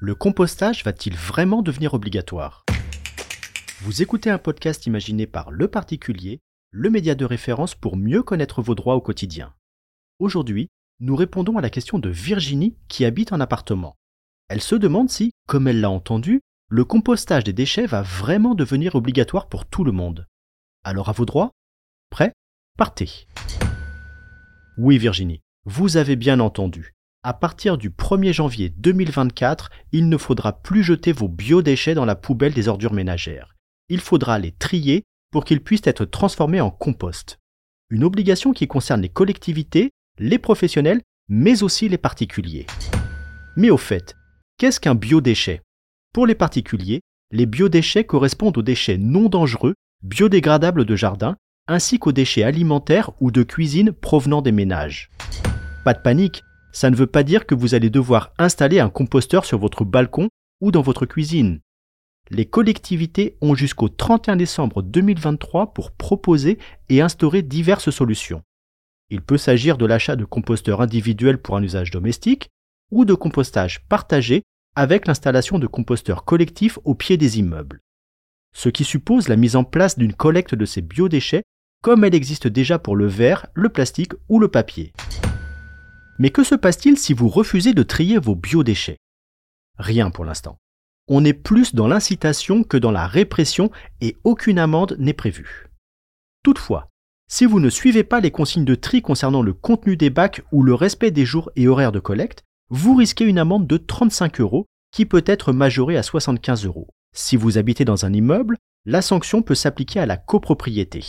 Le compostage va-t-il vraiment devenir obligatoire? Vous écoutez un podcast imaginé par Le Particulier, le média de référence pour mieux connaître vos droits au quotidien. Aujourd'hui, nous répondons à la question de Virginie qui habite en appartement. Elle se demande si, comme elle l'a entendu, le compostage des déchets va vraiment devenir obligatoire pour tout le monde. Alors à vos droits? Prêt? Partez. Oui Virginie, vous avez bien entendu. À partir du 1er janvier 2024, il ne faudra plus jeter vos biodéchets dans la poubelle des ordures ménagères. Il faudra les trier pour qu'ils puissent être transformés en compost. Une obligation qui concerne les collectivités, les professionnels, mais aussi les particuliers. Mais au fait, qu'est-ce qu'un biodéchet? Pour les particuliers, les biodéchets correspondent aux déchets non dangereux, biodégradables de jardin, ainsi qu'aux déchets alimentaires ou de cuisine provenant des ménages. Pas de panique, ça ne veut pas dire que vous allez devoir installer un composteur sur votre balcon ou dans votre cuisine. Les collectivités ont jusqu'au 31 décembre 2023 pour proposer et instaurer diverses solutions. Il peut s'agir de l'achat de composteurs individuels pour un usage domestique ou de compostage partagé avec l'installation de composteurs collectifs au pied des immeubles. Ce qui suppose la mise en place d'une collecte de ces biodéchets comme elle existe déjà pour le verre, le plastique ou le papier. Mais que se passe-t-il si vous refusez de trier vos biodéchets? Rien pour l'instant. On est plus dans l'incitation que dans la répression et aucune amende n'est prévue. Toutefois, si vous ne suivez pas les consignes de tri concernant le contenu des bacs ou le respect des jours et horaires de collecte, vous risquez une amende de 35 euros qui peut être majorée à 75 euros. Si vous habitez dans un immeuble, la sanction peut s'appliquer à la copropriété.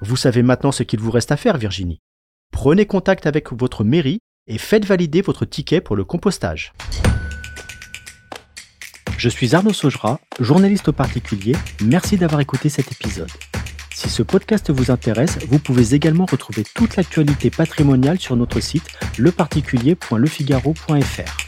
Vous savez maintenant ce qu'il vous reste à faire, Virginie. Prenez contact avec votre mairie et faites valider votre ticket pour le compostage. Je suis Arnaud Saugera, journaliste au particulier. Merci d'avoir écouté cet épisode. Si ce podcast vous intéresse, vous pouvez également retrouver toute l'actualité patrimoniale sur notre site leparticulier.lefigaro.fr.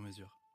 sur mesure.